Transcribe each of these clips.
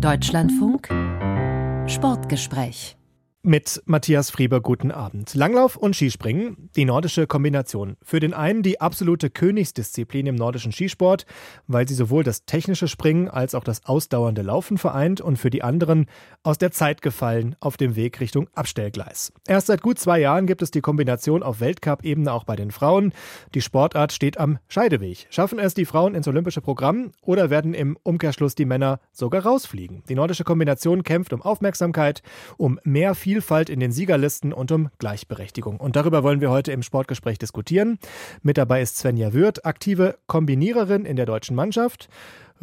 Deutschlandfunk Sportgespräch mit Matthias Frieber guten Abend. Langlauf und Skispringen, die nordische Kombination. Für den einen die absolute Königsdisziplin im nordischen Skisport, weil sie sowohl das technische Springen als auch das ausdauernde Laufen vereint und für die anderen aus der Zeit gefallen auf dem Weg Richtung Abstellgleis. Erst seit gut zwei Jahren gibt es die Kombination auf Weltcup-Ebene auch bei den Frauen. Die Sportart steht am Scheideweg. Schaffen es die Frauen ins olympische Programm oder werden im Umkehrschluss die Männer sogar rausfliegen? Die nordische Kombination kämpft um Aufmerksamkeit, um mehr Vielfalt in den Siegerlisten und um Gleichberechtigung. Und darüber wollen wir heute im Sportgespräch diskutieren. Mit dabei ist Svenja Würth, aktive Kombiniererin in der deutschen Mannschaft.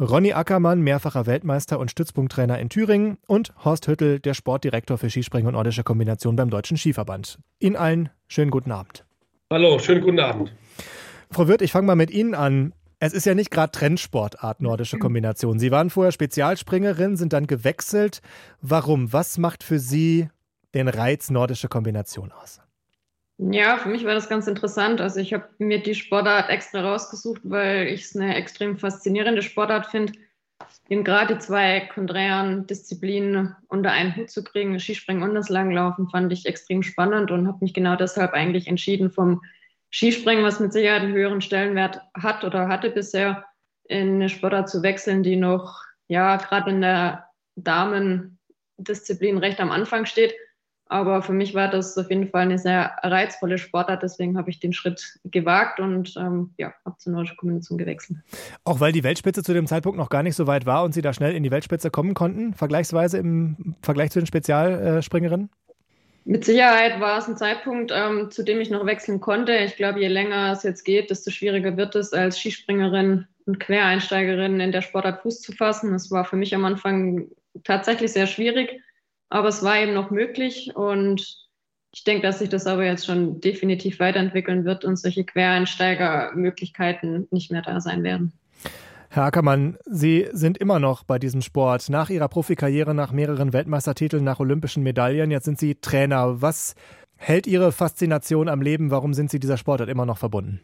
Ronny Ackermann, mehrfacher Weltmeister und Stützpunkttrainer in Thüringen und Horst Hüttel, der Sportdirektor für Skispringen und nordische Kombination beim Deutschen Skiverband. Ihnen allen schönen guten Abend. Hallo, schönen guten Abend. Frau Wirth, ich fange mal mit Ihnen an. Es ist ja nicht gerade Trendsportart, nordische Kombination. Sie waren vorher Spezialspringerin, sind dann gewechselt. Warum? Was macht für Sie den Reiz nordische Kombination aus? Ja, für mich war das ganz interessant. Also ich habe mir die Sportart extra rausgesucht, weil ich es eine extrem faszinierende Sportart finde, eben gerade zwei konträren Disziplinen unter einen Hut zu kriegen, Skispringen und das Langlaufen, fand ich extrem spannend und habe mich genau deshalb eigentlich entschieden, vom Skispringen, was mit Sicherheit einen höheren Stellenwert hat oder hatte bisher, in eine Sportart zu wechseln, die noch, ja, gerade in der Damendisziplin recht am Anfang steht aber für mich war das auf jeden Fall eine sehr reizvolle Sportart, deswegen habe ich den Schritt gewagt und ähm, ja, habe zur nordischen Kombination gewechselt. Auch weil die Weltspitze zu dem Zeitpunkt noch gar nicht so weit war und Sie da schnell in die Weltspitze kommen konnten, vergleichsweise im Vergleich zu den Spezialspringerinnen? Mit Sicherheit war es ein Zeitpunkt, ähm, zu dem ich noch wechseln konnte. Ich glaube, je länger es jetzt geht, desto schwieriger wird es, als Skispringerin und Quereinsteigerin in der Sportart Fuß zu fassen. Das war für mich am Anfang tatsächlich sehr schwierig. Aber es war eben noch möglich und ich denke, dass sich das aber jetzt schon definitiv weiterentwickeln wird und solche Quereinsteigermöglichkeiten nicht mehr da sein werden. Herr Ackermann, Sie sind immer noch bei diesem Sport. Nach Ihrer Profikarriere, nach mehreren Weltmeistertiteln, nach olympischen Medaillen, jetzt sind Sie Trainer. Was hält Ihre Faszination am Leben? Warum sind Sie dieser Sportart immer noch verbunden?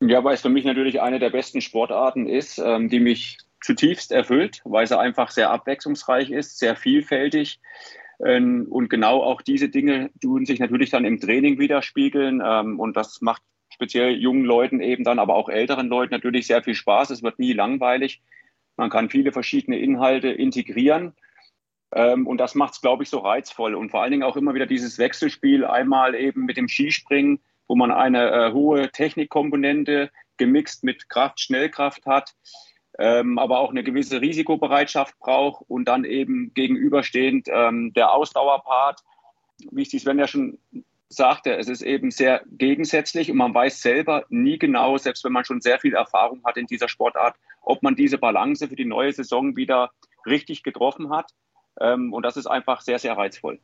Ja, weil es für mich natürlich eine der besten Sportarten ist, ähm, die mich zutiefst erfüllt, weil sie einfach sehr abwechslungsreich ist, sehr vielfältig. Ähm, und genau auch diese Dinge tun sich natürlich dann im Training widerspiegeln. Ähm, und das macht speziell jungen Leuten eben dann, aber auch älteren Leuten natürlich sehr viel Spaß. Es wird nie langweilig. Man kann viele verschiedene Inhalte integrieren. Ähm, und das macht es, glaube ich, so reizvoll. Und vor allen Dingen auch immer wieder dieses Wechselspiel, einmal eben mit dem Skispringen, wo man eine äh, hohe Technikkomponente gemixt mit Kraft, Schnellkraft hat ähm, aber auch eine gewisse Risikobereitschaft braucht und dann eben gegenüberstehend ähm, der Ausdauerpart. Wie ich die Sven ja schon sagte, es ist eben sehr gegensätzlich und man weiß selber nie genau, selbst wenn man schon sehr viel Erfahrung hat in dieser Sportart, ob man diese Balance für die neue Saison wieder richtig getroffen hat. Ähm, und das ist einfach sehr, sehr reizvoll.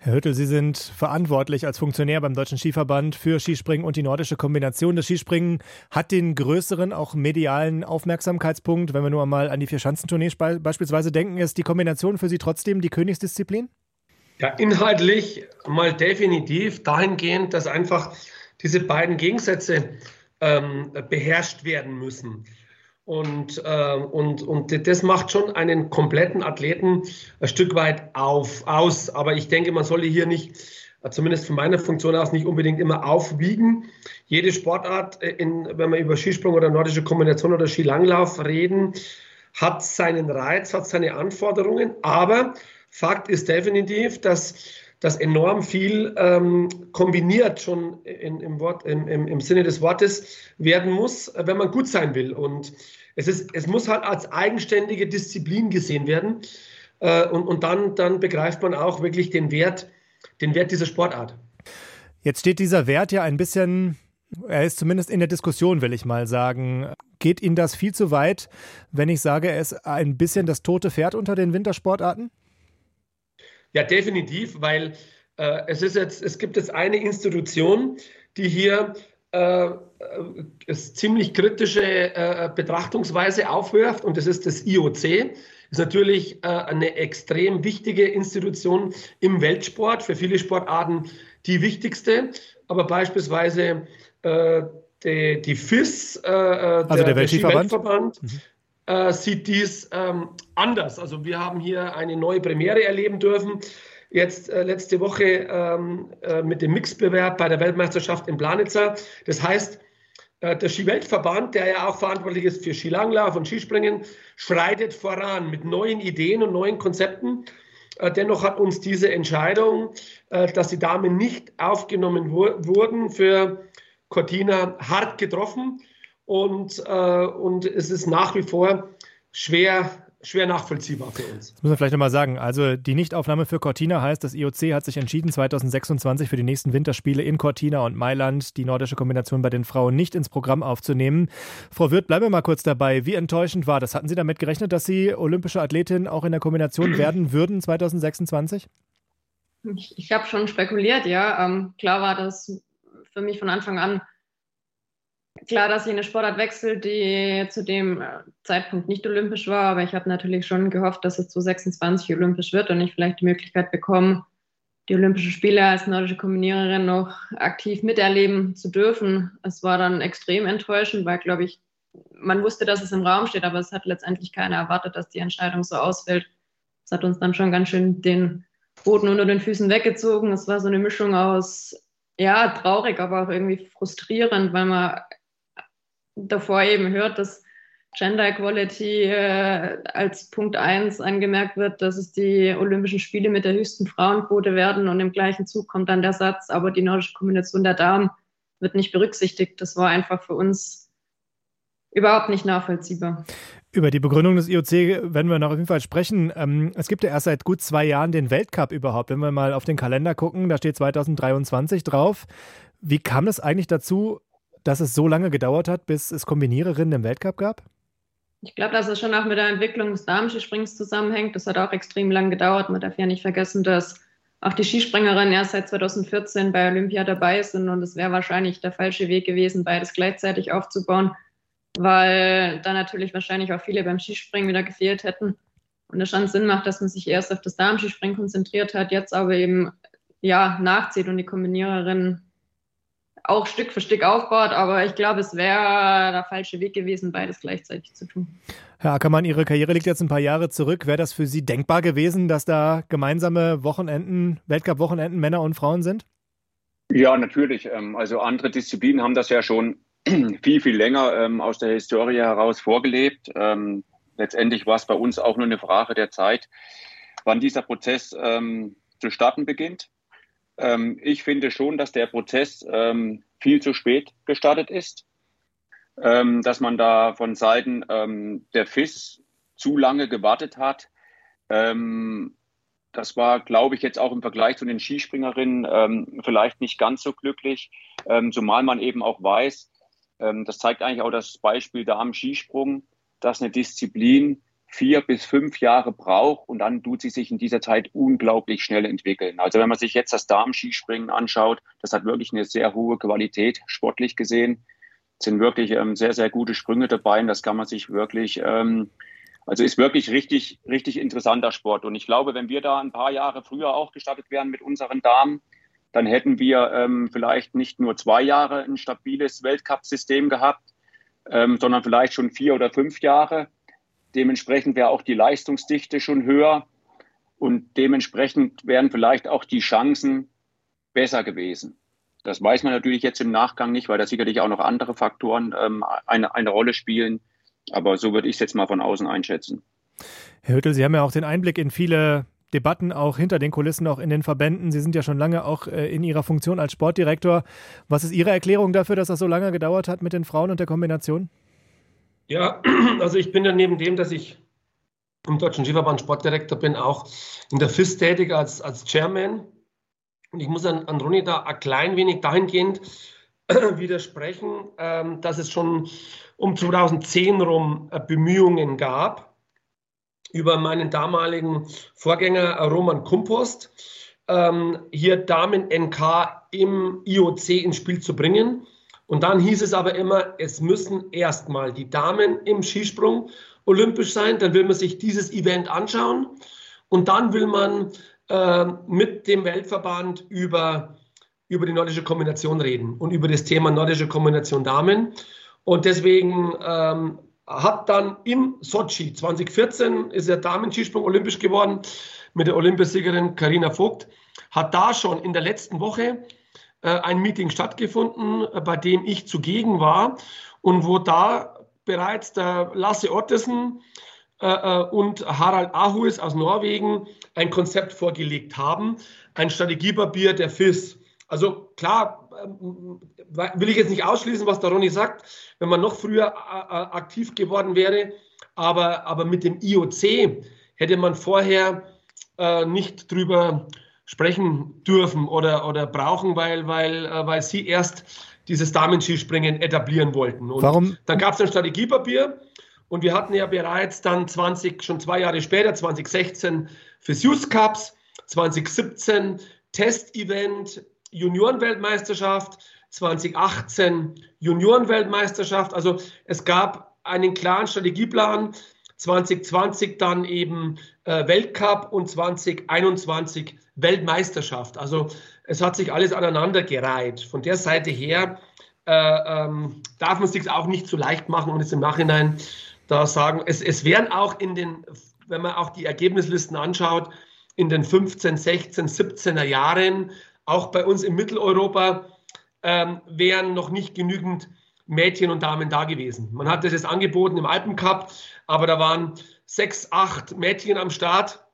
Herr Hüttel, Sie sind verantwortlich als Funktionär beim Deutschen Skiverband für Skispringen und die nordische Kombination. Das Skispringen hat den größeren, auch medialen Aufmerksamkeitspunkt. Wenn wir nur einmal an die Vier-Schanzentournee beispielsweise denken, ist die Kombination für Sie trotzdem die Königsdisziplin? Ja, inhaltlich mal definitiv dahingehend, dass einfach diese beiden Gegensätze ähm, beherrscht werden müssen. Und, äh, und, und das macht schon einen kompletten Athleten ein Stück weit auf, aus. Aber ich denke, man solle hier nicht, zumindest von meiner Funktion aus, nicht unbedingt immer aufwiegen. Jede Sportart, äh, in, wenn wir über Skisprung oder nordische Kombination oder Skilanglauf reden, hat seinen Reiz, hat seine Anforderungen. Aber Fakt ist definitiv, dass das enorm viel ähm, kombiniert schon in, im, Wort, im, im, im, Sinne des Wortes werden muss, wenn man gut sein will. Und es, ist, es muss halt als eigenständige Disziplin gesehen werden. Äh, und und dann, dann begreift man auch wirklich den Wert, den Wert dieser Sportart. Jetzt steht dieser Wert ja ein bisschen, er ist zumindest in der Diskussion, will ich mal sagen. Geht Ihnen das viel zu weit, wenn ich sage, er ist ein bisschen das tote Pferd unter den Wintersportarten? Ja, definitiv, weil äh, es ist jetzt, es gibt jetzt eine Institution, die hier äh, äh ziemlich kritische äh, Betrachtungsweise aufwirft und das ist das IOC. Ist natürlich äh, eine extrem wichtige Institution im Weltsport, für viele Sportarten die wichtigste, aber beispielsweise äh, die, die FIS, also der, der Weltskiverband, Weltverband mhm äh, sieht dies ähm, anders. Also wir haben hier eine neue Premiere erleben dürfen. Jetzt äh, letzte Woche ähm, äh, mit dem Mixbewerb bei der Weltmeisterschaft in Planitzer. Das heißt, äh, der Skiweltverband, der ja auch verantwortlich ist für Skilanglauf und Skispringen, schreitet voran mit neuen Ideen und neuen Konzepten. Äh, dennoch hat uns diese Entscheidung, äh, dass die Damen nicht aufgenommen wurden, für Cortina hart getroffen und, äh, und es ist nach wie vor schwer, schwer nachvollziehbar für uns. Das muss man vielleicht nochmal sagen. Also die Nichtaufnahme für Cortina heißt, das IOC hat sich entschieden, 2026 für die nächsten Winterspiele in Cortina und Mailand die nordische Kombination bei den Frauen nicht ins Programm aufzunehmen. Frau Wirth, bleiben wir mal kurz dabei. Wie enttäuschend war das? Hatten Sie damit gerechnet, dass Sie olympische Athletin auch in der Kombination werden würden 2026? Ich, ich habe schon spekuliert, ja. Ähm, klar war das für mich von Anfang an klar, dass ich eine Sportart wechsle, die zu dem äh, Zeitpunkt nicht olympisch war, aber ich habe natürlich schon gehofft, dass es zu 26 olympisch wird und ich vielleicht die Möglichkeit bekomme, die Olympischen Spiele als nordische Kombiniererin noch aktiv miterleben zu dürfen. Es war dann extrem enttäuschend, weil, glaube ich, man wusste, dass es im Raum steht, aber es hat letztendlich keiner erwartet, dass die Entscheidung so ausfällt. Es hat uns dann schon ganz schön den Boden unter den Füßen weggezogen. Es war so eine Mischung aus, ja, traurig, aber auch irgendwie frustrierend, weil man davor eben hört, dass Gender Equality äh, als Punkt 1 angemerkt wird, dass es die Olympischen Spiele mit der höchsten Frauenquote werden und im gleichen Zug kommt dann der Satz, aber die nordische Kombination der Damen wird nicht berücksichtigt. Das war einfach für uns überhaupt nicht nachvollziehbar. Über die Begründung des IOC werden wir noch auf jeden Fall sprechen. Ähm, es gibt ja erst seit gut zwei Jahren den Weltcup überhaupt. Wenn wir mal auf den Kalender gucken, da steht 2023 drauf. Wie kam es eigentlich dazu, dass es so lange gedauert hat, bis es Kombiniererinnen im Weltcup gab? Ich glaube, dass es schon auch mit der Entwicklung des Damenskisprings zusammenhängt. Das hat auch extrem lang gedauert. Man darf ja nicht vergessen, dass auch die Skispringerinnen erst seit 2014 bei Olympia dabei sind und es wäre wahrscheinlich der falsche Weg gewesen, beides gleichzeitig aufzubauen, weil da natürlich wahrscheinlich auch viele beim Skispringen wieder gefehlt hätten. Und es schon Sinn macht, dass man sich erst auf das Damenskispringen konzentriert hat, jetzt aber eben ja nachzieht und die Kombiniererinnen auch Stück für Stück aufbaut, aber ich glaube, es wäre der falsche Weg gewesen, beides gleichzeitig zu tun. Herr Ackermann, Ihre Karriere liegt jetzt ein paar Jahre zurück. Wäre das für Sie denkbar gewesen, dass da gemeinsame Wochenenden, Weltcup-Wochenenden Männer und Frauen sind? Ja, natürlich. Ähm, also andere Disziplinen haben das ja schon viel, viel länger ähm, aus der Historie heraus vorgelebt. Ähm, letztendlich war es bei uns auch nur eine Frage der Zeit, wann dieser Prozess zu starten beginnt. Ähm, ich finde schon, dass der Prozess ähm, viel zu spät gestartet ist, ähm, dass man da von Seiten ähm, der FIS zu lange gewartet hat. Ähm, das war, glaube ich, jetzt auch im Vergleich zu den Skispringerinnen ähm, vielleicht nicht ganz so glücklich, zumal man eben auch weiß, das zeigt eigentlich auch das Beispiel da am Skisprung, dass eine Disziplin vier bis fünf Jahre braucht und dann tut sie sich in dieser Zeit unglaublich schnell entwickeln. Also wenn man sich jetzt das Darmskispringen anschaut, das hat wirklich eine sehr hohe Qualität, sportlich gesehen. Es sind wirklich ähm, sehr, sehr gute Sprünge dabei und das kann man sich wirklich, ähm, also ist wirklich richtig, richtig interessanter Sport. Und ich glaube, wenn wir da ein paar Jahre früher auch gestartet wären mit unseren Damen, dann hätten wir ähm, vielleicht nicht nur zwei Jahre ein stabiles Weltcup-System gehabt, ähm, sondern vielleicht schon vier oder fünf Jahre. Dementsprechend wäre auch die Leistungsdichte schon höher und dementsprechend wären vielleicht auch die Chancen besser gewesen. Das weiß man natürlich jetzt im Nachgang nicht, weil da sicherlich auch noch andere Faktoren ähm, eine, eine Rolle spielen. Aber so würde ich es jetzt mal von außen einschätzen. Herr Hüttel, Sie haben ja auch den Einblick in viele Debatten auch hinter den Kulissen, auch in den Verbänden. Sie sind ja schon lange auch äh, in Ihrer Funktion als Sportdirektor. Was ist Ihre Erklärung dafür, dass das so lange gedauert hat mit den Frauen und der Kombination? Ja, also ich bin ja neben dem, dass ich im Deutschen Skiverband Sportdirektor bin, auch in der FIS tätig als, als Chairman. Und ich muss an, an Ronny da ein klein wenig dahingehend widersprechen, ähm, dass es schon um 2010 rum äh, Bemühungen gab, über meinen damaligen Vorgänger äh, Roman Kumpost ähm, hier Damen NK im IOC ins Spiel zu bringen. Und dann hieß es aber immer, es müssen erstmal die Damen im Skisprung olympisch sein. Dann will man sich dieses Event anschauen. Und dann will man äh, mit dem Weltverband über, über die nordische Kombination reden und über das Thema nordische Kombination Damen. Und deswegen ähm, hat dann in Sochi 2014 ist er Damen-Skisprung olympisch geworden mit der Olympiasiegerin Karina Vogt, hat da schon in der letzten Woche ein Meeting stattgefunden, äh, bei dem ich zugegen war und wo da bereits der Lasse Ottesen äh, äh und Harald Ahuis aus Norwegen ein Konzept vorgelegt haben, ein Strategiepapier der FIS. Also klar, ähm, will ich jetzt nicht ausschließen, was der Ronny sagt, wenn man noch früher äh, aktiv geworden wäre, aber, aber mit dem IOC hätte man vorher äh, nicht drüber sprechen dürfen oder, oder brauchen, weil, weil, äh, weil sie erst dieses Damenskispringen etablieren wollten. Und Warum? Dann gab es ein Strategiepapier und wir hatten ja bereits dann 20, schon zwei Jahre später, 2016 fürs Youth Cups, 2017 Test-Event, Juniorenweltmeisterschaft, 2018 Juniorenweltmeisterschaft. Also es gab einen klaren Strategieplan, 2020 dann eben äh, Weltcup und 2021 Weltmeisterschaft. Also es hat sich alles aneinandergereiht. Von der Seite her äh, ähm, darf man es sich auch nicht zu leicht machen und es im Nachhinein da sagen, es, es wären auch in den, wenn man auch die Ergebnislisten anschaut, in den 15, 16, 17er Jahren, auch bei uns in Mitteleuropa, ähm, wären noch nicht genügend Mädchen und Damen da gewesen. Man hat das jetzt angeboten im Alpencup, aber da waren sechs, acht Mädchen am Start.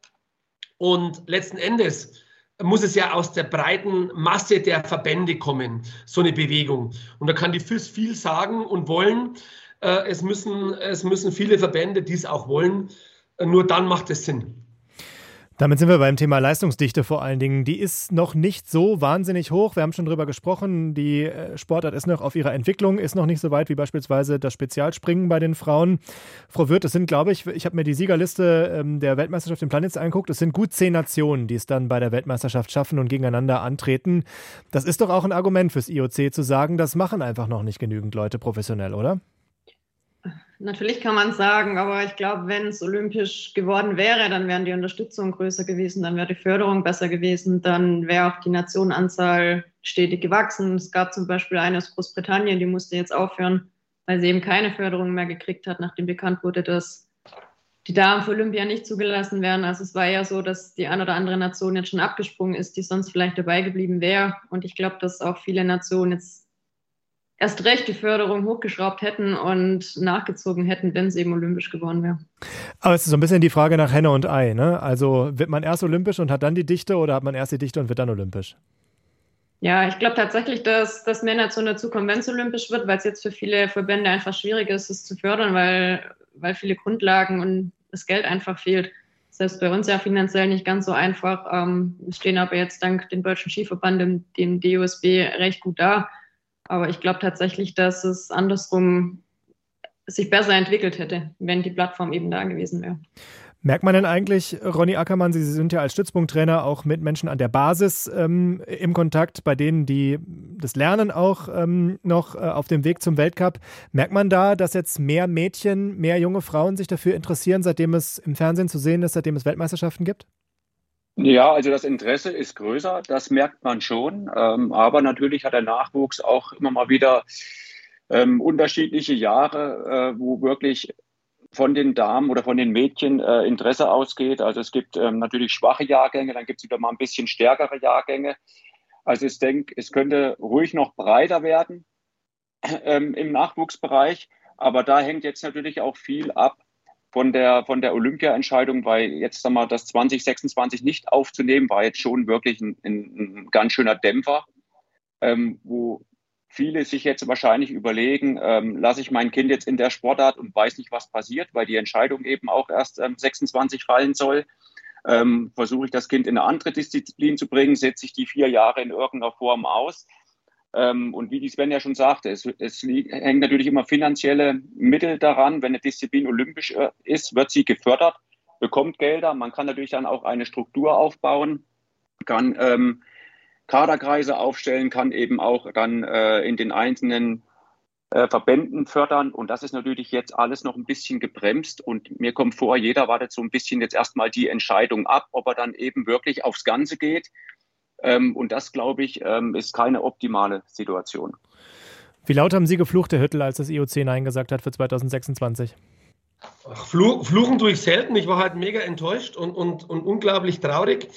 Und letzten Endes muss es ja aus der breiten Masse der Verbände kommen, so eine Bewegung. Und da kann die FIS viel sagen und wollen. Äh, es, müssen, es müssen viele Verbände dies auch wollen. Nur dann macht es Sinn. Damit sind wir beim Thema Leistungsdichte vor allen Dingen. Die ist noch nicht so wahnsinnig hoch. Wir haben schon drüber gesprochen. Die äh, Sportart ist noch auf ihrer Entwicklung, ist noch nicht so weit wie beispielsweise das Spezialspringen bei den Frauen. Frau Wirth, es sind, glaube ich, ich habe mir die Siegerliste ähm, der Weltmeisterschaft im Planet angeguckt. Es sind gut zehn Nationen, die es dann bei der Weltmeisterschaft schaffen und gegeneinander antreten. Das ist doch auch ein Argument fürs IOC zu sagen, das machen einfach noch nicht genügend Leute professionell, oder? Natürlich kann man sagen, aber ich glaube, wenn es olympisch geworden wäre, dann wären die Unterstützung größer gewesen, dann wäre die Förderung besser gewesen, dann wäre auch die Nationenanzahl stetig gewachsen. Es gab zum Beispiel eine aus Großbritannien, die musste jetzt aufhören, weil sie eben keine Förderung mehr gekriegt hat, nachdem bekannt wurde, dass die Damen für Olympia nicht zugelassen werden. Also es war ja so, dass die eine oder andere Nation jetzt schon abgesprungen ist, die sonst vielleicht dabei geblieben wäre. Und ich glaube, dass auch viele Nationen jetzt erst recht die Förderung hochgeschraubt hätten und nachgezogen hätten, wenn es eben olympisch geworden wäre. Aber es ist so ein bisschen die Frage nach Henne und Ei. Ne? Also wird man erst olympisch und hat dann die Dichte oder hat man erst die Dichte und wird dann olympisch? Ja, ich glaube tatsächlich, dass, dass mehr dazukommen, wenn es olympisch wird, weil es jetzt für viele Verbände einfach schwierig ist, es zu fördern, weil, weil viele Grundlagen und das Geld einfach fehlt. Selbst bei uns ja finanziell nicht ganz so einfach. Ähm, wir stehen aber jetzt dank dem Deutschen Skiverband, dem, dem DOSB, recht gut da. Aber ich glaube tatsächlich, dass es andersrum sich besser entwickelt hätte, wenn die Plattform eben da gewesen wäre. Merkt man denn eigentlich, Ronny Ackermann, Sie sind ja als Stützpunkttrainer auch mit Menschen an der Basis ähm, im Kontakt, bei denen die das Lernen auch ähm, noch äh, auf dem Weg zum Weltcup. Merkt man da, dass jetzt mehr Mädchen, mehr junge Frauen sich dafür interessieren, seitdem es im Fernsehen zu sehen ist, seitdem es Weltmeisterschaften gibt? Ja, also das Interesse ist größer, das merkt man schon. Ähm, aber natürlich hat der Nachwuchs auch immer mal wieder ähm, unterschiedliche Jahre, äh, wo wirklich von den Damen oder von den Mädchen äh, Interesse ausgeht. Also es gibt ähm, natürlich schwache Jahrgänge, dann gibt es wieder mal ein bisschen stärkere Jahrgänge. Also ich denke, es könnte ruhig noch breiter werden ähm, im Nachwuchsbereich. Aber da hängt jetzt natürlich auch viel ab von der, von der Olympia-Entscheidung, weil jetzt sag mal, das 2026 nicht aufzunehmen, war jetzt schon wirklich ein, ein, ein ganz schöner Dämpfer, ähm, wo viele sich jetzt wahrscheinlich überlegen, ähm, lasse ich mein Kind jetzt in der Sportart und weiß nicht, was passiert, weil die Entscheidung eben auch erst ähm, 26 fallen soll. Ähm, versuche ich das Kind in eine andere Disziplin zu bringen, setze ich die vier Jahre in irgendeiner Form aus. Ähm, und wie die Sven ja schon sagte, es, es hängt natürlich immer finanzielle Mittel daran. Wenn eine Disziplin olympisch äh, ist, wird sie gefördert, bekommt Gelder. Man kann natürlich dann auch eine Struktur aufbauen, kann ähm, Kaderkreise aufstellen, kann eben auch dann äh, in den einzelnen äh, Verbänden fördern. Und das ist natürlich jetzt alles noch ein bisschen gebremst. Und mir kommt vor, jeder wartet so ein bisschen jetzt erstmal die Entscheidung ab, ob er dann eben wirklich aufs Ganze geht und das, glaube ich, ähm, ist keine optimale Situation. Wie laut haben Sie geflucht, Herr Hüttel, als das IOC Nein gesagt hat für 2026? Ach, fluchen tue ich selten. Ich war halt mega enttäuscht und, und, und unglaublich traurig,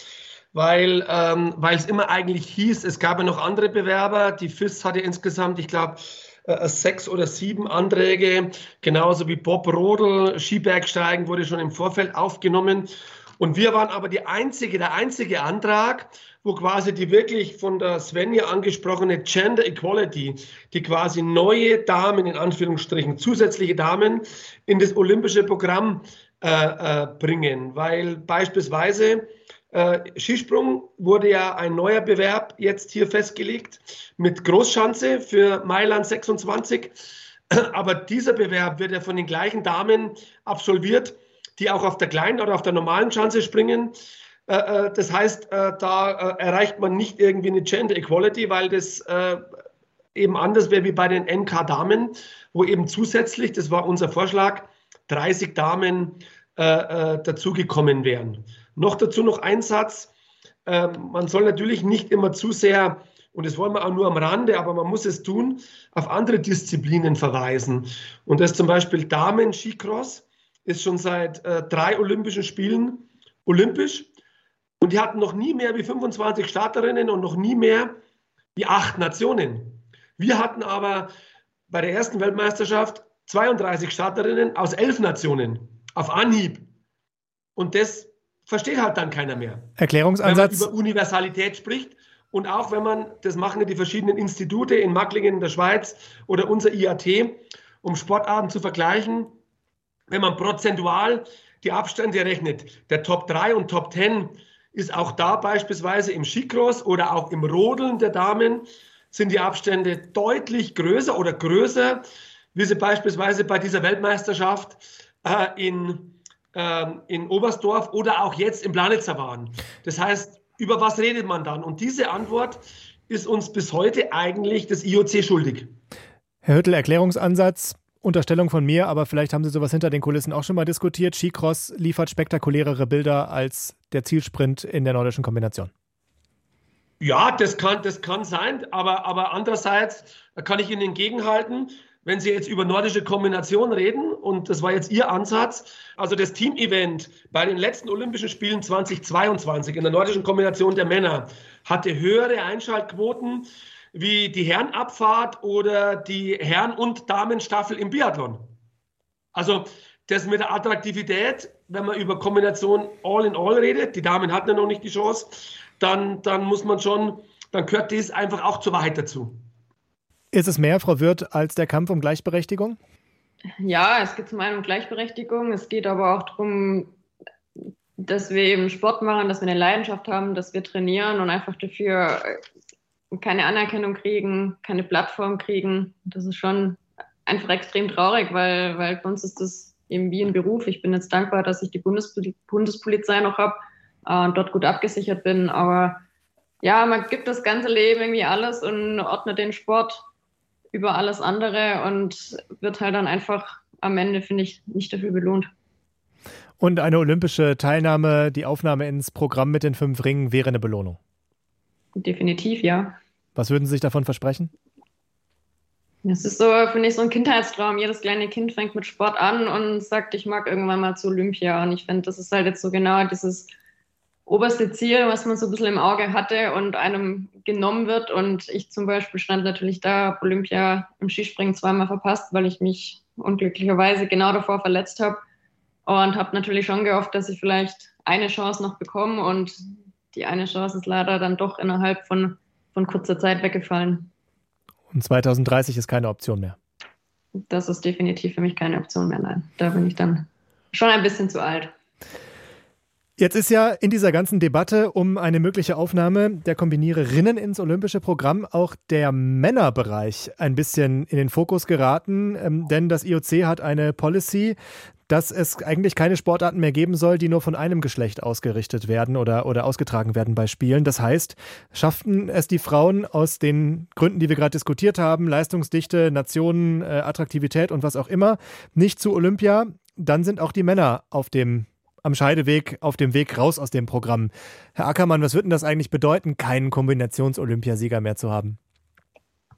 weil ähm, es immer eigentlich hieß, es gab ja noch andere Bewerber. Die FIS hatte insgesamt, ich glaube, äh, sechs oder sieben Anträge, genauso wie Bob Rodel, Skibergsteigen wurde schon im Vorfeld aufgenommen. Und wir waren aber die einzige, der einzige Antrag, wo quasi die wirklich von der Svenja angesprochene Gender Equality, die quasi neue Damen in Anführungsstrichen, zusätzliche Damen in das olympische Programm äh, äh, bringen. Weil beispielsweise äh, Skisprung wurde ja ein neuer Bewerb jetzt hier festgelegt mit Großschanze für Mailand 26. Aber dieser Bewerb wird ja von den gleichen Damen absolviert, die auch auf der kleinen oder auf der normalen Schanze springen. Äh, äh, das heißt, äh, da erreicht man nicht irgendwie eine Gender Equality, weil das eben anders wäre wie bei den NK-Damen, wo eben zusätzlich, das war unser Vorschlag, 30 Damen dazugekommen wären. Noch dazu noch ein Satz. Ähm, man soll natürlich nicht immer zu sehr, und das wollen wir auch nur am Rande, aber man muss es tun, auf andere Disziplinen verweisen. Und das zum Beispiel Damen-Skicross ist schon seit drei Olympischen Spielen olympisch. Und die hatten noch nie mehr wie 25 Starterinnen und noch nie mehr wie acht Nationen. Wir hatten aber bei der ersten Weltmeisterschaft 32 Starterinnen aus elf Nationen auf Anhieb. Und das versteht halt dann keiner mehr. Erklärungsansatz. Wenn man über Universalität spricht und auch wenn man, das machen ja die verschiedenen Institute in Macklingen in der Schweiz oder unser IAT, um Sportarten zu vergleichen, wenn man prozentual die Abstände rechnet, der Top 3 und Top 10 ist auch da beispielsweise im Skicross oder auch im Rodeln der Damen sind die Abstände deutlich größer oder größer, wie sie beispielsweise bei dieser Weltmeisterschaft äh, in, äh, in Oberstdorf oder auch jetzt im Planitzer waren. Das heißt, über was redet man dann? Und diese Antwort ist uns bis heute eigentlich das IOC schuldig. Herr Hüttel, Erklärungsansatz. Unterstellung von mir, aber vielleicht haben Sie sowas hinter den Kulissen auch schon mal diskutiert. Skicross liefert spektakulärere Bilder als der Zielsprint in der nordischen Kombination. Ja, das kann, das kann sein, aber, aber andererseits kann ich Ihnen entgegenhalten, wenn Sie jetzt über nordische Kombination reden, und das war jetzt Ihr Ansatz, also das Team-Event bei den letzten Olympischen Spielen 2022 in der nordischen Kombination der Männer hatte höhere Einschaltquoten wie die Herrenabfahrt oder die Herren- und Damenstaffel im Biathlon. Also das mit der Attraktivität, wenn man über Kombination All-in-All redet, die Damen hatten ja noch nicht die Chance, dann, dann muss man schon, dann gehört das einfach auch zur Wahrheit dazu. Ist es mehr, Frau Wirth, als der Kampf um Gleichberechtigung? Ja, es geht zum einen um Gleichberechtigung, es geht aber auch darum, dass wir eben Sport machen, dass wir eine Leidenschaft haben, dass wir trainieren und einfach dafür keine Anerkennung kriegen, keine Plattform kriegen. Das ist schon einfach extrem traurig, weil, weil für uns ist das eben wie ein Beruf. Ich bin jetzt dankbar, dass ich die Bundespol Bundespolizei noch habe äh, und dort gut abgesichert bin. Aber ja, man gibt das ganze Leben irgendwie alles und ordnet den Sport über alles andere und wird halt dann einfach am Ende, finde ich, nicht dafür belohnt. Und eine olympische Teilnahme, die Aufnahme ins Programm mit den fünf Ringen wäre eine Belohnung. Definitiv, ja. Was würden Sie sich davon versprechen? Das ist so, finde ich, so ein Kindheitstraum. Jedes kleine Kind fängt mit Sport an und sagt, ich mag irgendwann mal zu Olympia. Und ich finde, das ist halt jetzt so genau dieses oberste Ziel, was man so ein bisschen im Auge hatte und einem genommen wird. Und ich zum Beispiel stand natürlich da, Olympia im Skispringen zweimal verpasst, weil ich mich unglücklicherweise genau davor verletzt habe. Und habe natürlich schon gehofft, dass ich vielleicht eine Chance noch bekomme. Und die eine Chance ist leider dann doch innerhalb von, von kurzer Zeit weggefallen. Und 2030 ist keine Option mehr. Das ist definitiv für mich keine Option mehr, nein. Da bin ich dann schon ein bisschen zu alt. Jetzt ist ja in dieser ganzen Debatte um eine mögliche Aufnahme der Kombiniererinnen ins olympische Programm auch der Männerbereich ein bisschen in den Fokus geraten, ähm, denn das IOC hat eine Policy, dass es eigentlich keine Sportarten mehr geben soll, die nur von einem Geschlecht ausgerichtet werden oder, oder ausgetragen werden bei Spielen. Das heißt, schafften es die Frauen aus den Gründen, die wir gerade diskutiert haben, Leistungsdichte, Nationen, äh, Attraktivität und was auch immer, nicht zu Olympia, dann sind auch die Männer auf dem am Scheideweg, auf dem Weg raus aus dem Programm. Herr Ackermann, was wird denn das eigentlich bedeuten, keinen Kombinations-Olympiasieger mehr zu haben?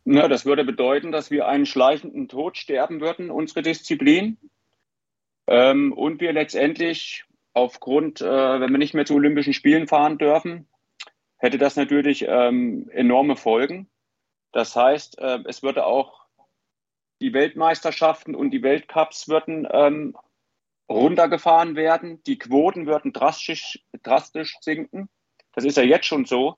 Na, das würde bedeuten, dass wir einen schleichenden Tod sterben würden, unsere Disziplin. Ähm, und wir letztendlich aufgrund, äh, wenn wir nicht mehr zu Olympischen Spielen fahren dürfen, hätte das natürlich ähm, enorme Folgen. Das heißt, äh, es würde auch die Weltmeisterschaften und die Weltcups würden ähm, runtergefahren werden. Die Quoten würden drastisch, drastisch sinken. Das ist ja jetzt schon so.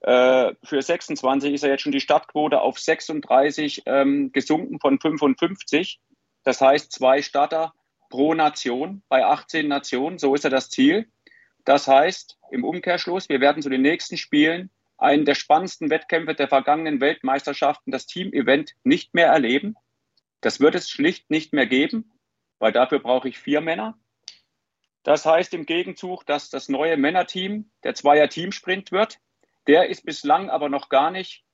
Äh, für 26 ist ja jetzt schon die Startquote auf 36 ähm, gesunken von 55. Das heißt, zwei Starter pro Nation bei 18 Nationen. So ist ja das Ziel. Das heißt, im Umkehrschluss, wir werden zu den nächsten Spielen einen der spannendsten Wettkämpfe der vergangenen Weltmeisterschaften, das Team-Event, nicht mehr erleben. Das wird es schlicht nicht mehr geben, weil dafür brauche ich vier Männer. Das heißt im Gegenzug, dass das neue Männerteam der Zweier-Teamsprint wird. Der ist bislang aber noch gar nicht,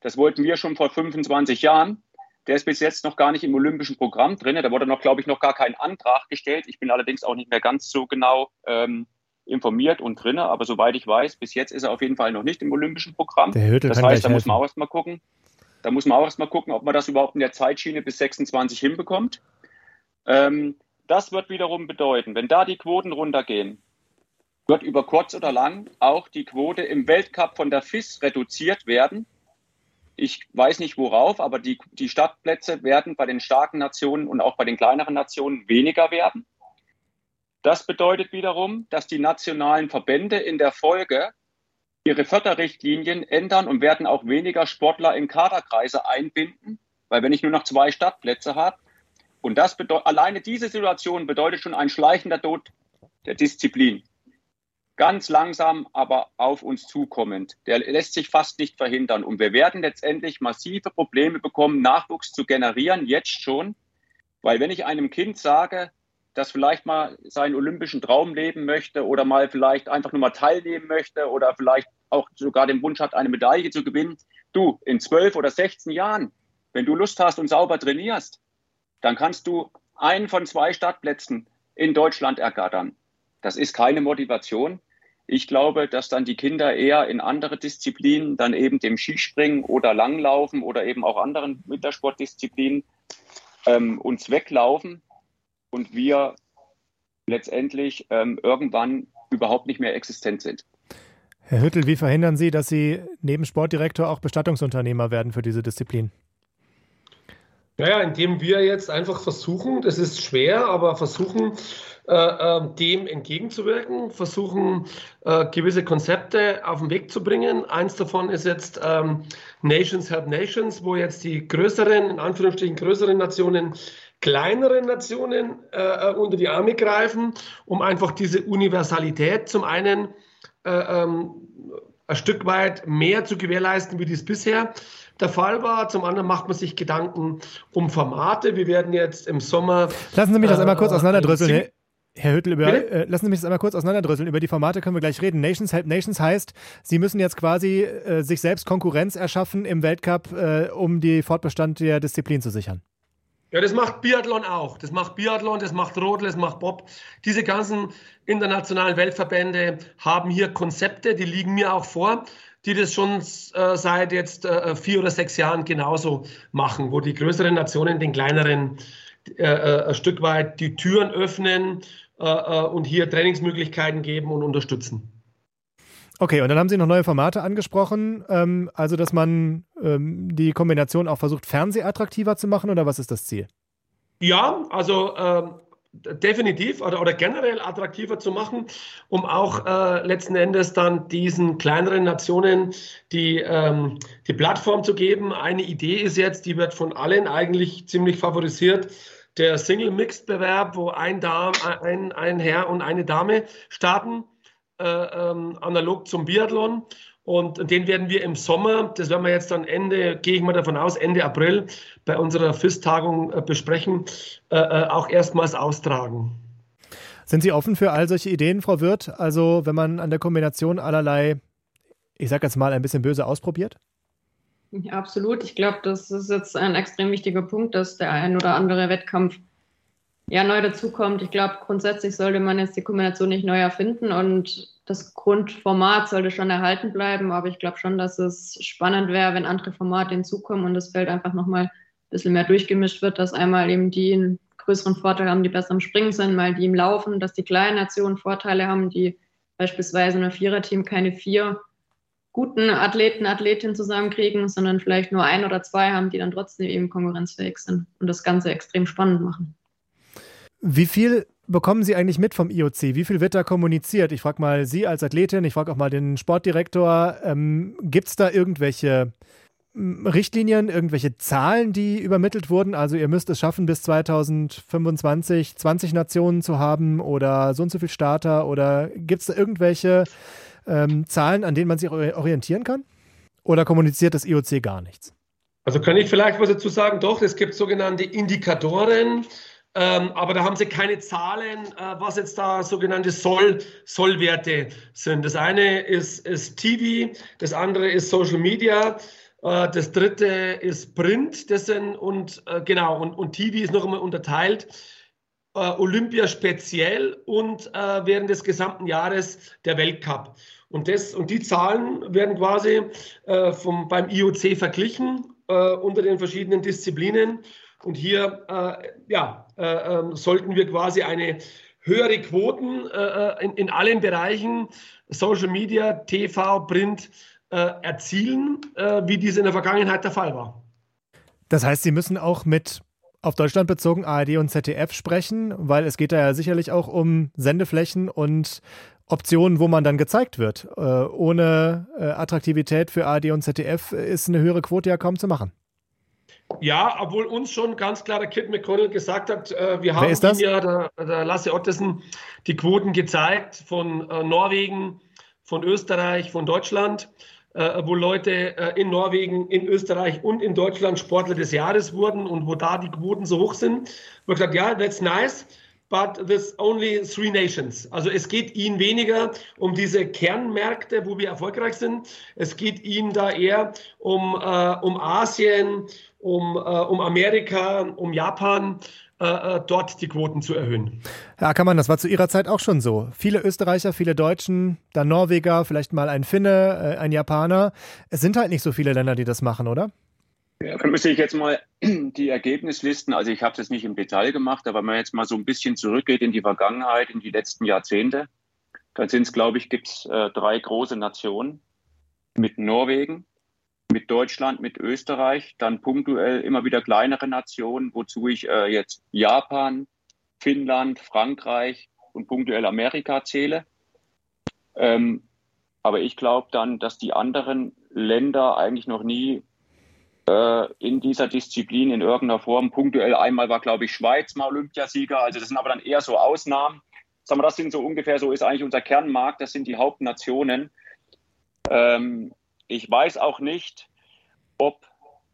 das wollten wir schon vor 25 Jahren, der ist bis jetzt noch gar nicht im olympischen Programm drin. Da wurde noch, glaube ich, noch gar kein Antrag gestellt. Ich bin allerdings auch nicht mehr ganz so genau ähm, informiert und drin, aber soweit ich weiß, bis jetzt ist er auf jeden Fall noch nicht im olympischen Programm. das heißt, da muss man auch erstmal gucken. Da muss man auch erstmal gucken, ob man das überhaupt in der Zeitschiene bis 26 hinbekommt. Ähm, das wird wiederum bedeuten, wenn da die Quoten runtergehen, wird über kurz oder lang auch die Quote im Weltcup von der FIS reduziert werden. Ich weiß nicht worauf, aber die, die Startplätze werden bei den starken Nationen und auch bei den kleineren Nationen weniger werden. Das bedeutet wiederum, dass die nationalen Verbände in der Folge ihre Förderrichtlinien ändern und werden auch weniger Sportler in Kaderkreise einbinden, weil wenn ich nur noch zwei Startplätze habe, und das bedeutet, alleine diese Situation bedeutet schon ein schleichender Tod der Disziplin. Ganz langsam, aber auf uns zukommend. Der lässt sich fast nicht verhindern. Und wir werden letztendlich massive Probleme bekommen, Nachwuchs zu generieren, jetzt schon. Weil wenn ich einem Kind sage, das vielleicht mal seinen olympischen Traum leben möchte oder mal vielleicht einfach nur mal teilnehmen möchte oder vielleicht auch sogar den Wunsch hat, eine Medaille zu gewinnen, du, in zwölf oder 16 Jahren, wenn du Lust hast und sauber trainierst, dann kannst du einen von zwei Startplätzen in Deutschland ergattern. Das ist keine Motivation. Ich glaube, dass dann die Kinder eher in andere Disziplinen, dann eben dem Skispringen oder Langlaufen oder eben auch anderen Wintersportdisziplinen ähm, uns weglaufen und wir letztendlich ähm, irgendwann überhaupt nicht mehr existent sind. Herr Hüttel, wie verhindern Sie, dass Sie neben Sportdirektor auch Bestattungsunternehmer werden für diese Disziplin? Naja, indem wir jetzt einfach versuchen, das ist schwer, aber versuchen, dem entgegenzuwirken, versuchen, äh, gewisse Konzepte auf den Weg zu bringen. Eins davon ist jetzt ähm, Nations Help Nations, wo jetzt die größeren, in Anführungsstrichen größeren Nationen kleinere Nationen äh, äh, unter die Arme greifen, um einfach diese Universalität zum einen äh, ähm, ein Stück weit mehr zu gewährleisten, wie dies bisher der Fall war. Zum anderen macht man sich Gedanken um Formate. Wir werden jetzt im Sommer. Lassen Sie mich das einmal kurz äh, auseinanderdrüsseln. Herr Hüttel, über, äh, lassen Sie mich das einmal kurz auseinanderdrüsseln. Über die Formate können wir gleich reden. Nations Help Nations heißt, Sie müssen jetzt quasi äh, sich selbst Konkurrenz erschaffen im Weltcup, äh, um die Fortbestand der Disziplin zu sichern. Ja, das macht Biathlon auch. Das macht Biathlon, das macht Rodel, das macht Bob. Diese ganzen internationalen Weltverbände haben hier Konzepte, die liegen mir auch vor die das schon äh, seit jetzt äh, vier oder sechs Jahren genauso machen, wo die größeren Nationen den kleineren äh, äh ein Stück weit die Türen öffnen und hier Trainingsmöglichkeiten geben und unterstützen. Okay, und dann haben Sie noch neue Formate angesprochen, ähm, also dass man ähm, die Kombination auch versucht, Fernsehattraktiver zu machen oder was ist das Ziel? Ja, also ähm, definitiv oder, oder generell attraktiver zu machen, um auch äh, letzten Endes dann diesen kleineren Nationen die, ähm, die Plattform zu geben. Eine Idee ist jetzt, die wird von allen eigentlich ziemlich favorisiert, der Single-Mixed-Bewerb, wo ein, Dame, ein, ein Herr und eine Dame starten, äh, ähm, analog zum Biathlon. Und den werden wir im Sommer, das werden wir jetzt dann Ende, gehe ich mal davon aus, Ende April bei unserer FIS-Tagung äh, besprechen, äh, äh, auch erstmals austragen. Sind Sie offen für all solche Ideen, Frau Wirth? Also wenn man an der Kombination allerlei, ich sage jetzt mal ein bisschen böse, ausprobiert? Ja, absolut. Ich glaube, das ist jetzt ein extrem wichtiger Punkt, dass der ein oder andere Wettkampf ja, neu dazukommt. Ich glaube, grundsätzlich sollte man jetzt die Kombination nicht neu erfinden und das Grundformat sollte schon erhalten bleiben. Aber ich glaube schon, dass es spannend wäre, wenn andere Formate hinzukommen und das Feld einfach nochmal ein bisschen mehr durchgemischt wird, dass einmal eben die einen größeren Vorteil haben, die besser im Springen sind, mal die im Laufen, dass die kleinen Nationen Vorteile haben, die beispielsweise in einem Viererteam keine vier guten Athleten, Athletinnen zusammenkriegen, sondern vielleicht nur ein oder zwei haben, die dann trotzdem eben konkurrenzfähig sind und das Ganze extrem spannend machen. Wie viel bekommen Sie eigentlich mit vom IOC? Wie viel wird da kommuniziert? Ich frage mal Sie als Athletin, ich frage auch mal den Sportdirektor. Ähm, Gibt es da irgendwelche hm, Richtlinien, irgendwelche Zahlen, die übermittelt wurden? Also ihr müsst es schaffen, bis 2025 20 Nationen zu haben oder so und so viel Starter? Oder gibt es da irgendwelche ähm, Zahlen, an denen man sich orientieren kann? Oder kommuniziert das IOC gar nichts? Also kann ich vielleicht was dazu sagen? Doch, es gibt sogenannte Indikatoren. Ähm, aber da haben sie keine Zahlen, äh, was jetzt da sogenannte Soll, Sollwerte sind. Das eine ist, ist TV, das andere ist Social Media, äh, das dritte ist Print, das und äh, genau, und, und TV ist noch einmal unterteilt. Äh, Olympia speziell und äh, während des gesamten Jahres der Weltcup. Und, das, und die Zahlen werden quasi äh, vom, beim IOC verglichen unter den verschiedenen Disziplinen. Und hier äh, ja, äh, ähm, sollten wir quasi eine höhere Quoten äh, in, in allen Bereichen, Social Media, TV, Print, erzielen, wie dies in der Vergangenheit der Fall war. Das heißt, Sie müssen auch mit auf Deutschland bezogen ARD und ZDF sprechen, weil es geht da ja sicherlich auch um Sendeflächen und Optionen, wo man dann gezeigt wird. Äh, ohne äh, Attraktivität für ARD und ZDF ist eine höhere Quote ja kaum zu machen. Ja, obwohl uns schon ganz klar der Kit McConnell gesagt hat, äh, wir haben ihm ja, der, der, Lasse Ottesen, die Quoten gezeigt von äh, Norwegen, von Österreich, von Deutschland, äh, wo Leute äh, in Norwegen, in Österreich und in Deutschland Sportler des Jahres wurden und wo da die Quoten so hoch sind. Wir gesagt, ja, that's nice. But there's only three nations. Also es geht ihnen weniger um diese Kernmärkte, wo wir erfolgreich sind. Es geht ihnen da eher um, äh, um Asien, um, äh, um Amerika, um Japan, äh, äh, dort die Quoten zu erhöhen. Herr Ackermann, das war zu Ihrer Zeit auch schon so. Viele Österreicher, viele Deutschen, dann Norweger, vielleicht mal ein Finne, äh, ein Japaner. Es sind halt nicht so viele Länder, die das machen, oder? Ja, dann müsste ich jetzt mal die Ergebnislisten, also ich habe das nicht im Detail gemacht, aber wenn man jetzt mal so ein bisschen zurückgeht in die Vergangenheit, in die letzten Jahrzehnte, dann sind es, glaube ich, gibt es äh, drei große Nationen mit Norwegen, mit Deutschland, mit Österreich, dann punktuell immer wieder kleinere Nationen, wozu ich äh, jetzt Japan, Finnland, Frankreich und punktuell Amerika zähle. Ähm, aber ich glaube dann, dass die anderen Länder eigentlich noch nie in dieser Disziplin in irgendeiner Form, punktuell einmal war, glaube ich, Schweiz mal Olympiasieger, also das sind aber dann eher so Ausnahmen. Sagen wir, das sind so ungefähr, so ist eigentlich unser Kernmarkt, das sind die Hauptnationen. Ähm, ich weiß auch nicht, ob,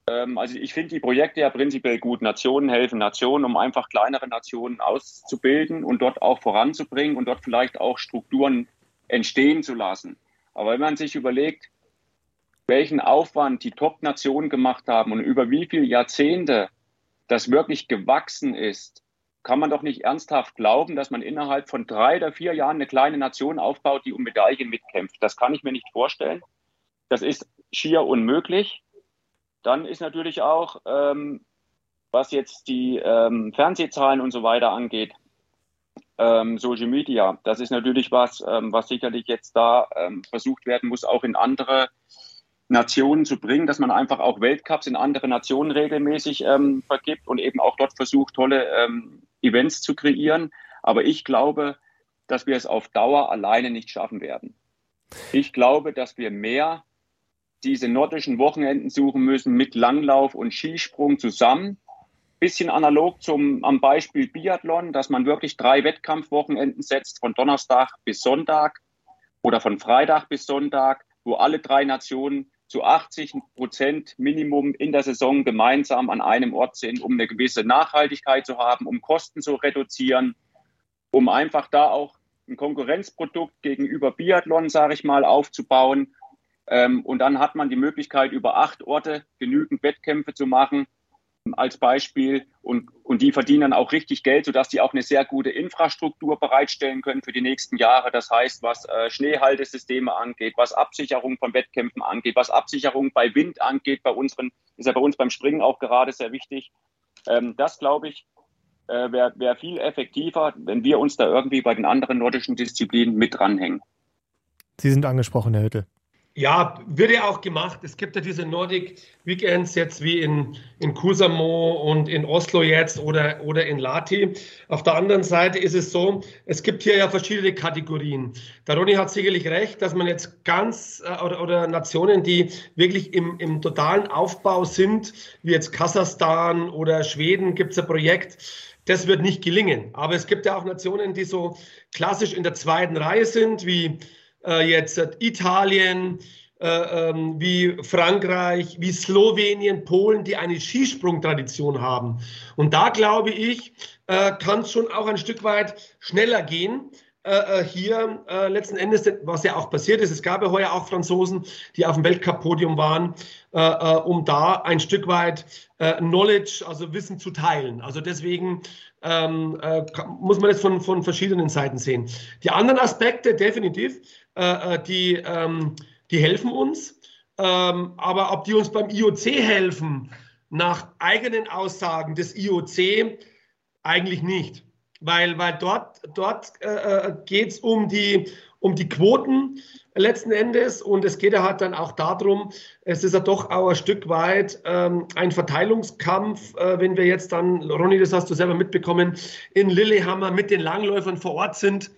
ähm, also ich finde die Projekte ja prinzipiell gut. Nationen helfen Nationen, um einfach kleinere Nationen auszubilden und dort auch voranzubringen und dort vielleicht auch Strukturen entstehen zu lassen. Aber wenn man sich überlegt, welchen Aufwand die Top-Nationen gemacht haben und über wie viele Jahrzehnte das wirklich gewachsen ist, kann man doch nicht ernsthaft glauben, dass man innerhalb von drei oder vier Jahren eine kleine Nation aufbaut, die um Medaillen mitkämpft. Das kann ich mir nicht vorstellen. Das ist schier unmöglich. Dann ist natürlich auch, ähm, was jetzt die ähm, Fernsehzahlen und so weiter angeht, ähm, Social Media, das ist natürlich was, ähm, was sicherlich jetzt da ähm, versucht werden muss, auch in andere Nationen zu bringen, dass man einfach auch Weltcups in andere Nationen regelmäßig ähm, vergibt und eben auch dort versucht, tolle Events zu kreieren. Aber ich glaube, dass wir es auf Dauer alleine nicht schaffen werden. Ich glaube, dass wir mehr diese nordischen Wochenenden suchen müssen mit Langlauf und Skisprung zusammen. Bisschen analog zum am Beispiel Biathlon, dass man wirklich drei Wettkampfwochenenden setzt, von Donnerstag bis Sonntag oder von Freitag bis Sonntag, wo alle drei Nationen zu 80 Prozent Minimum in der Saison gemeinsam an einem Ort sind, um eine gewisse Nachhaltigkeit zu haben, um Kosten zu reduzieren, um einfach da auch ein Konkurrenzprodukt gegenüber Biathlon, sage ich mal, aufzubauen ähm, und dann hat man die Möglichkeit, über acht Orte genügend Wettkämpfe zu machen. Als Beispiel und, und die verdienen dann auch richtig Geld, sodass die auch eine sehr gute Infrastruktur bereitstellen können für die nächsten Jahre. Das heißt, was äh, Schneehaltesysteme angeht, was Absicherung von Wettkämpfen angeht, was Absicherung bei Wind angeht, bei unseren, ist ja bei uns beim Springen auch gerade sehr wichtig. Ähm, das, glaube ich, äh, wäre wär viel effektiver, wenn wir uns da irgendwie bei den anderen nordischen Disziplinen mit dranhängen. Sie sind angesprochen, Herr Hüttel. Ja, wird ja auch gemacht. Es gibt ja diese Nordic Weekends jetzt wie in, in Kusamo und in Oslo jetzt oder, oder in Lati. Auf der anderen Seite ist es so, es gibt hier ja verschiedene Kategorien. Der Ronny hat sicherlich recht, dass man jetzt ganz äh, oder, oder Nationen, die wirklich im, im totalen Aufbau sind, wie jetzt Kasachstan oder Schweden, gibt es ein Projekt. Das wird nicht gelingen. Aber es gibt ja auch Nationen, die so klassisch in der zweiten Reihe sind, wie äh, jetzt Italien, äh, ähm, wie Frankreich, wie Slowenien, Polen, die eine Skisprungtradition haben. Und da glaube ich, äh, kann es schon auch ein Stück weit schneller gehen. Äh, hier letzten Endes, was ja auch passiert ist, es gab ja heuer auch Franzosen, die auf dem Weltcup-Podium waren, um da ein Stück weit Knowledge, also Wissen zu teilen. Also deswegen ähm, muss man das von, von verschiedenen Seiten sehen. Die anderen Aspekte, definitiv, die, ähm, die helfen uns. Ähm, aber ob die uns beim IOC helfen, nach eigenen Aussagen des IOC, eigentlich nicht weil, weil dort, dort äh, äh geht es um die, um die Quoten letzten Endes und es geht ja halt dann auch darum, es ist ja doch auch ein Stück weit ähm, ein Verteilungskampf, äh, wenn wir jetzt dann, Ronny, das hast du selber mitbekommen, in Lillehammer mit den Langläufern vor Ort sind.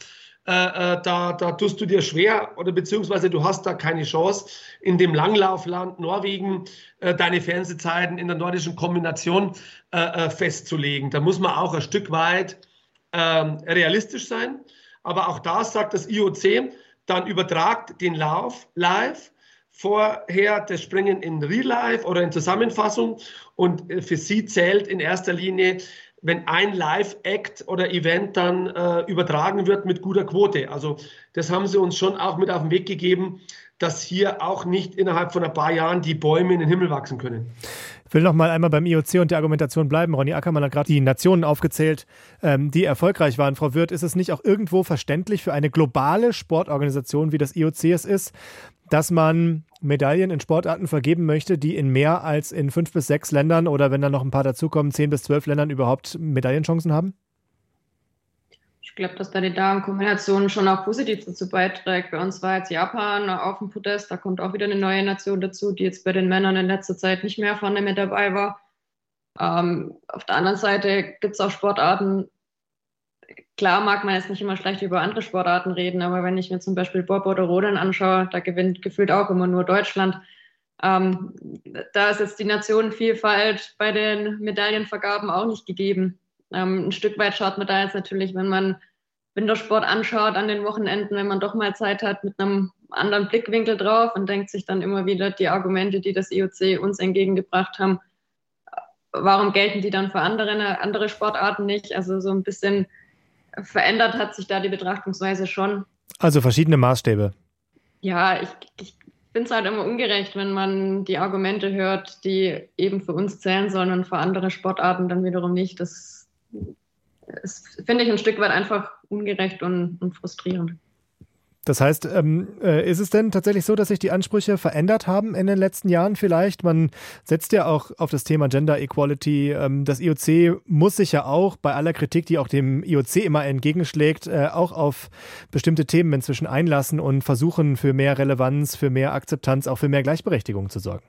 Äh, äh, da, da tust du dir schwer oder beziehungsweise du hast da keine Chance, in dem Langlaufland Norwegen äh, deine Fernsehzeiten in der nordischen Kombination äh, äh, festzulegen. Da muss man auch ein Stück weit ähm, realistisch sein. Aber auch da sagt das IOC, dann übertragt den Lauf live, vorher das Springen in Real Life oder in Zusammenfassung. Und für sie zählt in erster Linie, wenn ein Live-Act oder Event dann äh, übertragen wird mit guter Quote. Also das haben sie uns schon auch mit auf den Weg gegeben, dass hier auch nicht innerhalb von ein paar Jahren die Bäume in den Himmel wachsen können. Ich will noch mal einmal beim IOC und der Argumentation bleiben. Ronny Ackermann hat gerade die Nationen aufgezählt, ähm, die erfolgreich waren. Frau Wirth, ist es nicht auch irgendwo verständlich für eine globale Sportorganisation, wie das IOC es ist, dass man Medaillen in Sportarten vergeben möchte, die in mehr als in fünf bis sechs Ländern oder wenn dann noch ein paar dazukommen, zehn bis zwölf Ländern überhaupt Medaillenchancen haben? Ich glaube, dass da die Damenkombination schon auch positiv dazu beiträgt. Bei uns war jetzt Japan auf dem Podest, da kommt auch wieder eine neue Nation dazu, die jetzt bei den Männern in letzter Zeit nicht mehr vorne mit dabei war. Ähm, auf der anderen Seite gibt es auch Sportarten, klar mag man jetzt nicht immer schlecht über andere Sportarten reden, aber wenn ich mir zum Beispiel Bob oder Rodeln anschaue, da gewinnt gefühlt auch immer nur Deutschland. Ähm, da ist jetzt die Nationenvielfalt bei den Medaillenvergaben auch nicht gegeben. Ähm, ein Stück weit schaut man da jetzt natürlich, wenn man Wintersport anschaut an den Wochenenden, wenn man doch mal Zeit hat, mit einem anderen Blickwinkel drauf und denkt sich dann immer wieder die Argumente, die das IOC uns entgegengebracht haben, warum gelten die dann für andere, andere Sportarten nicht? Also so ein bisschen verändert hat sich da die Betrachtungsweise schon. Also verschiedene Maßstäbe. Ja, ich, ich finde es halt immer ungerecht, wenn man die Argumente hört, die eben für uns zählen sollen und für andere Sportarten dann wiederum nicht. Das das finde ich ein Stück weit einfach ungerecht und, und frustrierend. Das heißt, ähm, äh, ist es denn tatsächlich so, dass sich die Ansprüche verändert haben in den letzten Jahren vielleicht? Man setzt ja auch auf das Thema Gender Equality. Ähm, das IOC muss sich ja auch bei aller Kritik, die auch dem IOC immer entgegenschlägt, äh, auch auf bestimmte Themen inzwischen einlassen und versuchen, für mehr Relevanz, für mehr Akzeptanz, auch für mehr Gleichberechtigung zu sorgen.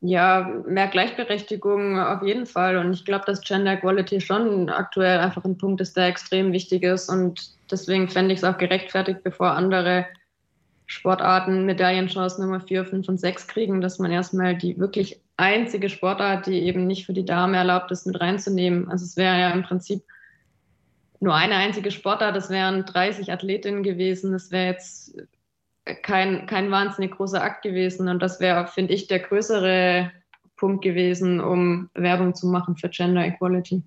Ja, mehr Gleichberechtigung auf jeden Fall. Und ich glaube, dass Gender Equality schon aktuell einfach ein Punkt ist, der extrem wichtig ist. Und deswegen fände ich es auch gerechtfertigt, bevor andere Sportarten Medaillenchancen Nummer 4, 5 und 6 kriegen, dass man erstmal die wirklich einzige Sportart, die eben nicht für die Dame erlaubt ist, mit reinzunehmen. Also es wäre ja im Prinzip nur eine einzige Sportart, es wären 30 Athletinnen gewesen. Es wäre jetzt kein, kein wahnsinnig großer Akt gewesen. Und das wäre, finde ich, der größere Punkt gewesen, um Werbung zu machen für Gender Equality.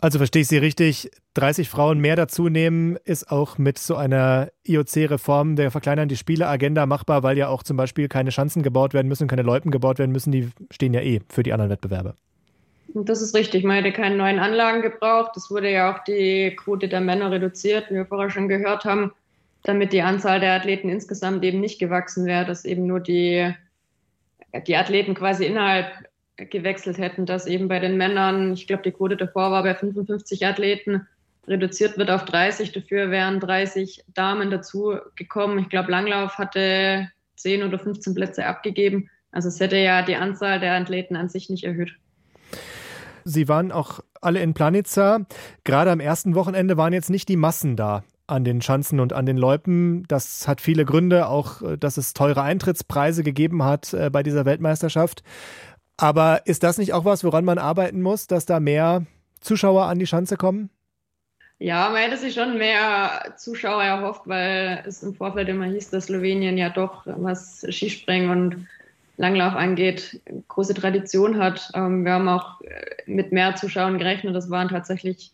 Also verstehe ich Sie richtig, 30 Frauen mehr dazu nehmen, ist auch mit so einer IOC-Reform der verkleinern die Spiele-Agenda machbar, weil ja auch zum Beispiel keine Schanzen gebaut werden müssen, keine Loipen gebaut werden müssen, die stehen ja eh für die anderen Wettbewerbe. Das ist richtig. Man hätte keine neuen Anlagen gebraucht. Es wurde ja auch die Quote der Männer reduziert, wie wir vorher schon gehört haben, damit die Anzahl der Athleten insgesamt eben nicht gewachsen wäre, dass eben nur die, die Athleten quasi innerhalb gewechselt hätten, dass eben bei den Männern, ich glaube, die Quote davor war bei 55 Athleten, reduziert wird auf 30. Dafür wären 30 Damen dazu gekommen. Ich glaube, Langlauf hatte 10 oder 15 Plätze abgegeben. Also es hätte ja die Anzahl der Athleten an sich nicht erhöht. Sie waren auch alle in Planica. Gerade am ersten Wochenende waren jetzt nicht die Massen da an den Schanzen und an den Loipen. Das hat viele Gründe, auch dass es teure Eintrittspreise gegeben hat äh, bei dieser Weltmeisterschaft. Aber ist das nicht auch was, woran man arbeiten muss, dass da mehr Zuschauer an die Schanze kommen? Ja, man hätte sich schon mehr Zuschauer erhofft, weil es im Vorfeld immer hieß, dass Slowenien ja doch, was Skispringen und Langlauf angeht, große Tradition hat. Ähm, wir haben auch mit mehr Zuschauern gerechnet. Das waren tatsächlich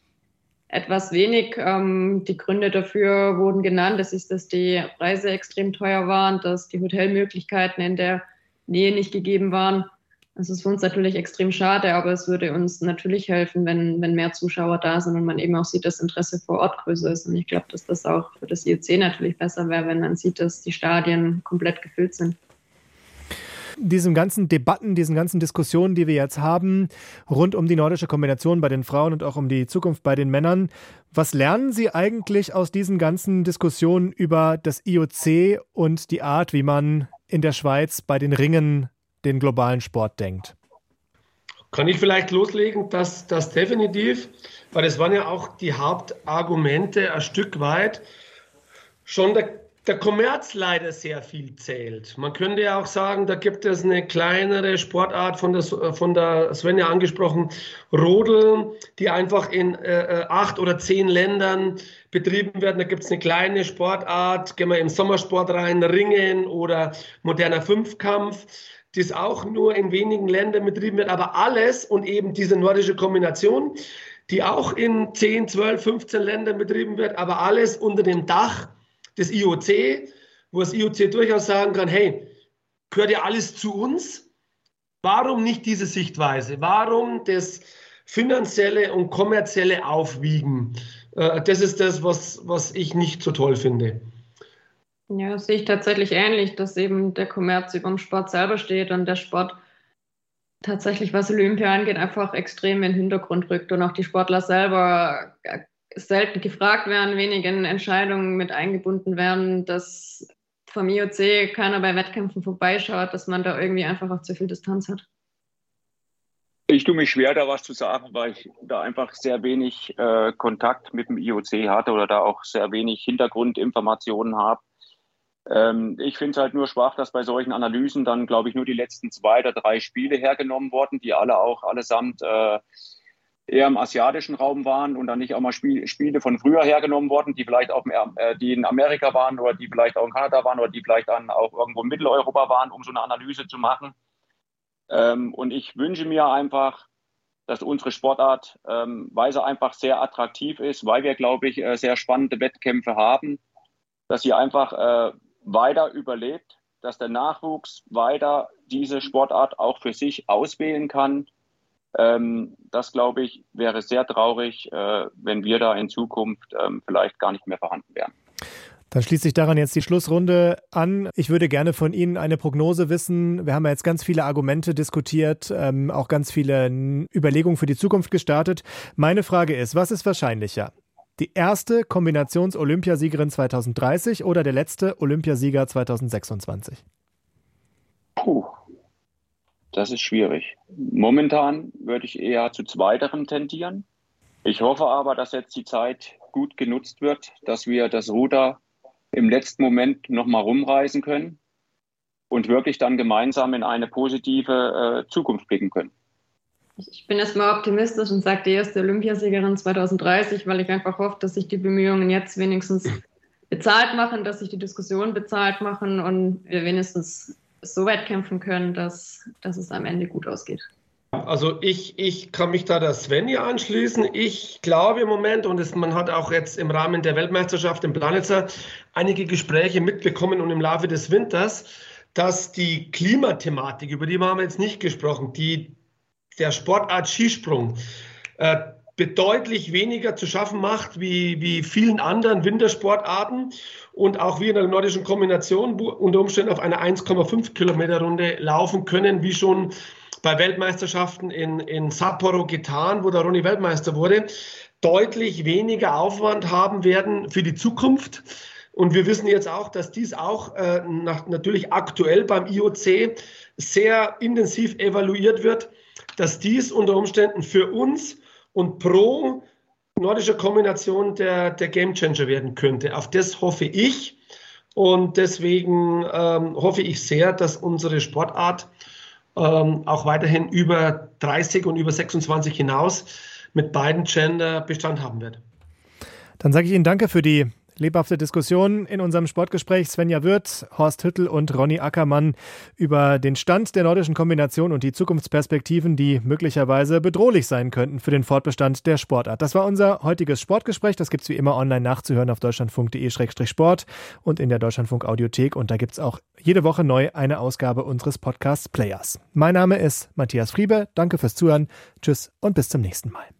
etwas wenig. Ähm, die Gründe dafür wurden genannt. Das ist, dass die Preise extrem teuer waren, dass die Hotelmöglichkeiten in der Nähe nicht gegeben waren. Das ist für uns natürlich extrem schade, aber es würde uns natürlich helfen, wenn, wenn mehr Zuschauer da sind und man eben auch sieht, dass Interesse vor Ort größer ist. Und ich glaube, dass das auch für das IOC natürlich besser wäre, wenn man sieht, dass die Stadien komplett gefüllt sind diesen ganzen Debatten, diesen ganzen Diskussionen, die wir jetzt haben, rund um die nordische Kombination bei den Frauen und auch um die Zukunft bei den Männern, was lernen Sie eigentlich aus diesen ganzen Diskussionen über das IOC und die Art, wie man in der Schweiz bei den Ringen den globalen Sport denkt? Kann ich vielleicht loslegen, dass das definitiv, weil das waren ja auch die Hauptargumente ein Stück weit, schon der, der Kommerz leider sehr viel zählt. Man könnte ja auch sagen, da gibt es eine kleinere Sportart von der, von der Svenja angesprochen, Rodel, die einfach in äh, äh, acht oder zehn Ländern betrieben werden. Da gibt es eine kleine Sportart, gehen wir im Sommersport rein, Ringen oder moderner Fünfkampf das auch nur in wenigen Ländern betrieben wird, aber alles und eben diese nordische Kombination, die auch in 10, 12, 15 Ländern betrieben wird, aber alles unter dem Dach des IOC, wo das IOC durchaus sagen kann, hey, gehört ja alles zu uns? Warum nicht diese Sichtweise? Warum das finanzielle und kommerzielle Aufwiegen? Äh, das ist das, was, was ich nicht so toll finde. Ja, das sehe ich tatsächlich ähnlich, dass eben der Kommerz über dem Sport selber steht und der Sport tatsächlich, was Olympia angeht, einfach extrem in den Hintergrund rückt und auch die Sportler selber selten gefragt werden, wenig in Entscheidungen mit eingebunden werden, dass vom IOC keiner bei Wettkämpfen vorbeischaut, dass man da irgendwie einfach auch zu viel Distanz hat. Ich tue mich schwer, da was zu sagen, weil ich da einfach sehr wenig äh, Kontakt mit dem IOC hatte oder da auch sehr wenig Hintergrundinformationen habe. Ähm, ich finde es halt nur schwach, dass bei solchen Analysen dann, glaube ich, nur die letzten zwei oder drei Spiele hergenommen wurden, die alle auch allesamt äh, eher im asiatischen Raum waren und dann nicht auch mal Spiel, Spiele von früher hergenommen wurden, die vielleicht auch äh, die in Amerika waren oder die vielleicht auch in Kanada waren oder die vielleicht dann auch irgendwo in Mitteleuropa waren, um so eine Analyse zu machen. Ähm, und ich wünsche mir einfach, dass unsere Sportart, ähm, weil sie einfach sehr attraktiv ist, weil wir, glaube ich, äh, sehr spannende Wettkämpfe haben, dass sie einfach äh, weiter überlebt, dass der Nachwuchs weiter diese Sportart auch für sich auswählen kann. Ähm, das, glaube ich, wäre sehr traurig, äh, wenn wir da in Zukunft ähm, vielleicht gar nicht mehr vorhanden wären. Dann schließt sich daran jetzt die Schlussrunde an. Ich würde gerne von Ihnen eine Prognose wissen. Wir haben ja jetzt ganz viele Argumente diskutiert, ähm, auch ganz viele Überlegungen für die Zukunft gestartet. Meine Frage ist, was ist wahrscheinlicher? Die erste Kombinations-Olympiasiegerin 2030 oder der letzte Olympiasieger 2026? Puh, das ist schwierig. Momentan würde ich eher zu zweiterem tendieren. Ich hoffe aber, dass jetzt die Zeit gut genutzt wird, dass wir das Ruder im letzten Moment nochmal rumreißen können und wirklich dann gemeinsam in eine positive äh, Zukunft blicken können. Ich bin erstmal optimistisch und sage die erste Olympiasiegerin 2030, weil ich einfach hoffe, dass sich die Bemühungen jetzt wenigstens bezahlt machen, dass sich die Diskussionen bezahlt machen und wir wenigstens so weit kämpfen können, dass, dass es am Ende gut ausgeht. Also ich, ich kann mich da der Svenja anschließen. Ich glaube im Moment, und es, man hat auch jetzt im Rahmen der Weltmeisterschaft im Planitzer einige Gespräche mitbekommen und im Laufe des Winters, dass die Klimathematik, über die haben wir jetzt nicht gesprochen, die der Sportart Skisprung äh, bedeutlich weniger zu schaffen macht wie, wie vielen anderen Wintersportarten und auch wir in der nordischen Kombination unter Umständen auf einer 1,5 Kilometer Runde laufen können, wie schon bei Weltmeisterschaften in, in Sapporo getan, wo der Ronny Weltmeister wurde, deutlich weniger Aufwand haben werden für die Zukunft. Und wir wissen jetzt auch, dass dies auch äh, nach, natürlich aktuell beim IOC sehr intensiv evaluiert wird, dass dies unter Umständen für uns und pro nordische Kombination der, der Gamechanger werden könnte. Auf das hoffe ich. Und deswegen ähm, hoffe ich sehr, dass unsere Sportart ähm, auch weiterhin über 30 und über 26 hinaus mit beiden Gender Bestand haben wird. Dann sage ich Ihnen danke für die lebhafte Diskussion in unserem Sportgespräch. Svenja Wirth, Horst Hüttel und Ronny Ackermann über den Stand der nordischen Kombination und die Zukunftsperspektiven, die möglicherweise bedrohlich sein könnten für den Fortbestand der Sportart. Das war unser heutiges Sportgespräch. Das gibt es wie immer online nachzuhören auf deutschlandfunk.de-sport und in der Deutschlandfunk Audiothek. Und da gibt es auch jede Woche neu eine Ausgabe unseres Podcasts Players. Mein Name ist Matthias Friebe. Danke fürs Zuhören. Tschüss und bis zum nächsten Mal.